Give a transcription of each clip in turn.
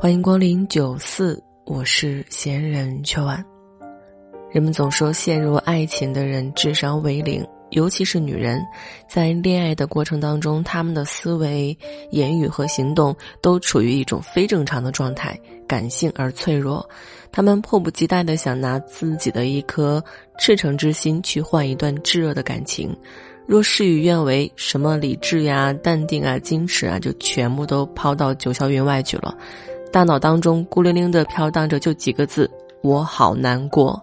欢迎光临九四，我是闲人秋晚。人们总说，陷入爱情的人智商为零，尤其是女人，在恋爱的过程当中，他们的思维、言语和行动都处于一种非正常的状态，感性而脆弱。他们迫不及待的想拿自己的一颗赤诚之心去换一段炙热的感情，若事与愿违，什么理智呀、淡定啊、矜持啊，就全部都抛到九霄云外去了。大脑当中孤零零的飘荡着就几个字：我好难过。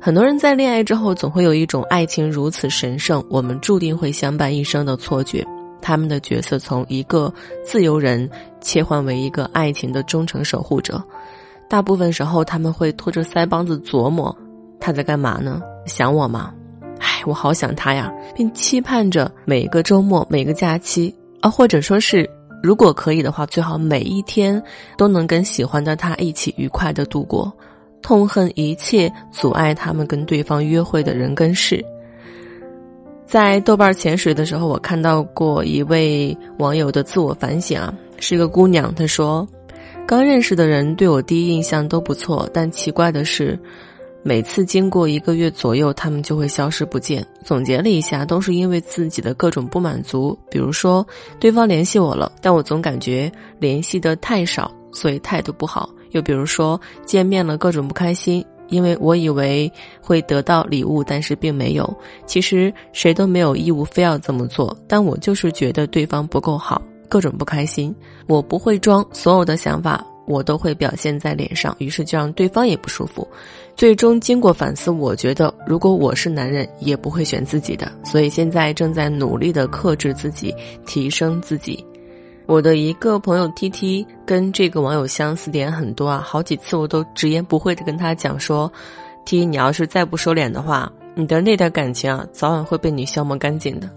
很多人在恋爱之后，总会有一种爱情如此神圣，我们注定会相伴一生的错觉。他们的角色从一个自由人切换为一个爱情的忠诚守护者。大部分时候，他们会拖着腮帮子琢磨：他在干嘛呢？想我吗？唉，我好想他呀，并期盼着每个周末、每个假期啊，或者说是，如果可以的话，最好每一天都能跟喜欢的他一起愉快的度过。痛恨一切阻碍他们跟对方约会的人跟事。在豆瓣潜水的时候，我看到过一位网友的自我反省啊，是一个姑娘，她说：“刚认识的人对我第一印象都不错，但奇怪的是，每次经过一个月左右，他们就会消失不见。总结了一下，都是因为自己的各种不满足，比如说对方联系我了，但我总感觉联系的太少，所以态度不好。”又比如说见面了各种不开心，因为我以为会得到礼物，但是并没有。其实谁都没有义务非要这么做，但我就是觉得对方不够好，各种不开心。我不会装，所有的想法我都会表现在脸上，于是就让对方也不舒服。最终经过反思，我觉得如果我是男人，也不会选自己的。所以现在正在努力的克制自己，提升自己。我的一个朋友 T T 跟这个网友相似点很多啊，好几次我都直言不讳的跟他讲说，T，你要是再不收敛的话，你的那段感情啊，早晚会被你消磨干净的。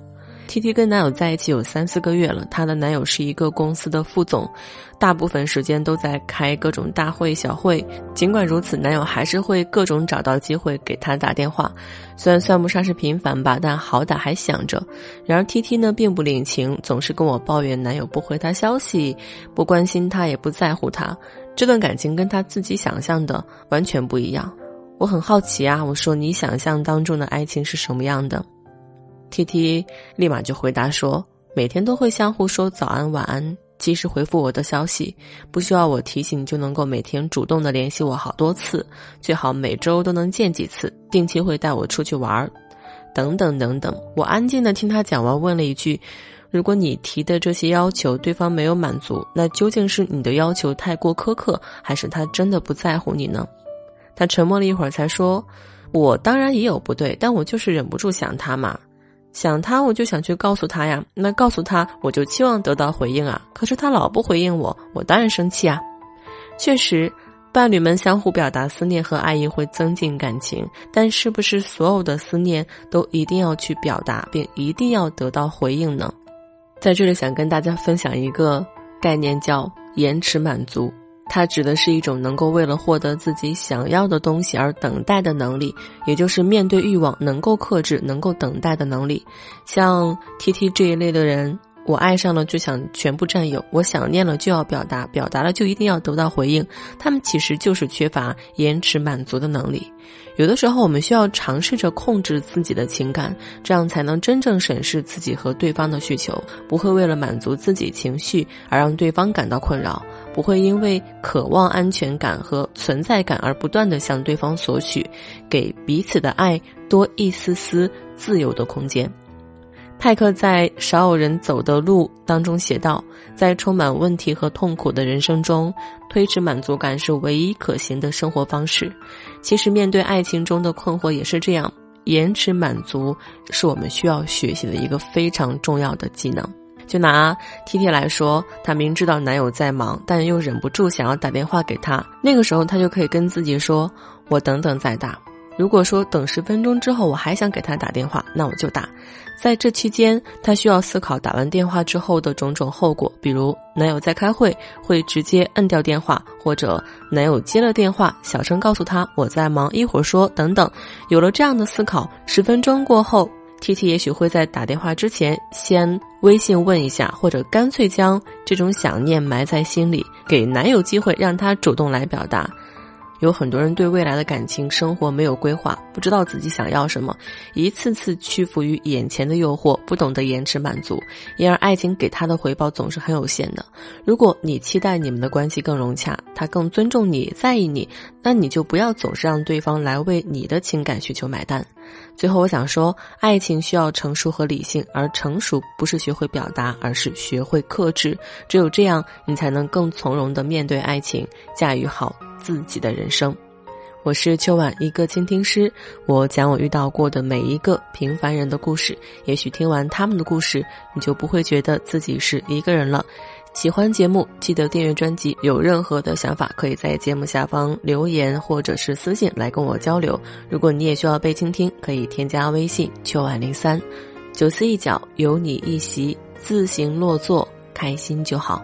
T T 跟男友在一起有三四个月了，她的男友是一个公司的副总，大部分时间都在开各种大会小会。尽管如此，男友还是会各种找到机会给她打电话，虽然算不上是频繁吧，但好歹还想着。然而 T T 呢并不领情，总是跟我抱怨男友不回她消息，不关心她，也不在乎她。这段感情跟她自己想象的完全不一样。我很好奇啊，我说你想象当中的爱情是什么样的？T T 立马就回答说：“每天都会相互说早安晚安，及时回复我的消息，不需要我提醒就能够每天主动的联系我好多次，最好每周都能见几次，定期会带我出去玩儿，等等等等。”我安静的听他讲完，问了一句：“如果你提的这些要求对方没有满足，那究竟是你的要求太过苛刻，还是他真的不在乎你呢？”他沉默了一会儿，才说：“我当然也有不对，但我就是忍不住想他嘛。”想他，我就想去告诉他呀。那告诉他，我就期望得到回应啊。可是他老不回应我，我当然生气啊。确实，伴侣们相互表达思念和爱意会增进感情，但是不是所有的思念都一定要去表达，并一定要得到回应呢？在这里，想跟大家分享一个概念，叫延迟满足。它指的是一种能够为了获得自己想要的东西而等待的能力，也就是面对欲望能够克制、能够等待的能力。像 T T 这一类的人，我爱上了就想全部占有，我想念了就要表达，表达了就一定要得到回应。他们其实就是缺乏延迟满足的能力。有的时候，我们需要尝试着控制自己的情感，这样才能真正审视自己和对方的需求，不会为了满足自己情绪而让对方感到困扰。不会因为渴望安全感和存在感而不断的向对方索取，给彼此的爱多一丝丝自由的空间。派克在《少有人走的路》当中写道：“在充满问题和痛苦的人生中，推迟满足感是唯一可行的生活方式。其实，面对爱情中的困惑也是这样，延迟满足是我们需要学习的一个非常重要的技能。”就拿 T T 来说，她明知道男友在忙，但又忍不住想要打电话给他。那个时候，她就可以跟自己说：“我等等再打。”如果说等十分钟之后我还想给他打电话，那我就打。在这期间，她需要思考打完电话之后的种种后果，比如男友在开会会直接摁掉电话，或者男友接了电话，小声告诉他我在忙，一会儿说等等。有了这样的思考，十分钟过后，T T 也许会在打电话之前先微信问一下，或者干脆将这种想念埋在心里，给男友机会让他主动来表达。有很多人对未来的感情生活没有规划，不知道自己想要什么，一次次屈服于眼前的诱惑，不懂得延迟满足，因而爱情给他的回报总是很有限的。如果你期待你们的关系更融洽，他更尊重你在意你，那你就不要总是让对方来为你的情感需求买单。最后，我想说，爱情需要成熟和理性，而成熟不是学会表达，而是学会克制。只有这样，你才能更从容地面对爱情，驾驭好。自己的人生，我是秋晚一个倾听师。我讲我遇到过的每一个平凡人的故事，也许听完他们的故事，你就不会觉得自己是一个人了。喜欢节目，记得订阅专辑。有任何的想法，可以在节目下方留言或者是私信来跟我交流。如果你也需要被倾听，可以添加微信秋晚零三，九思一角有你一席，自行落座，开心就好。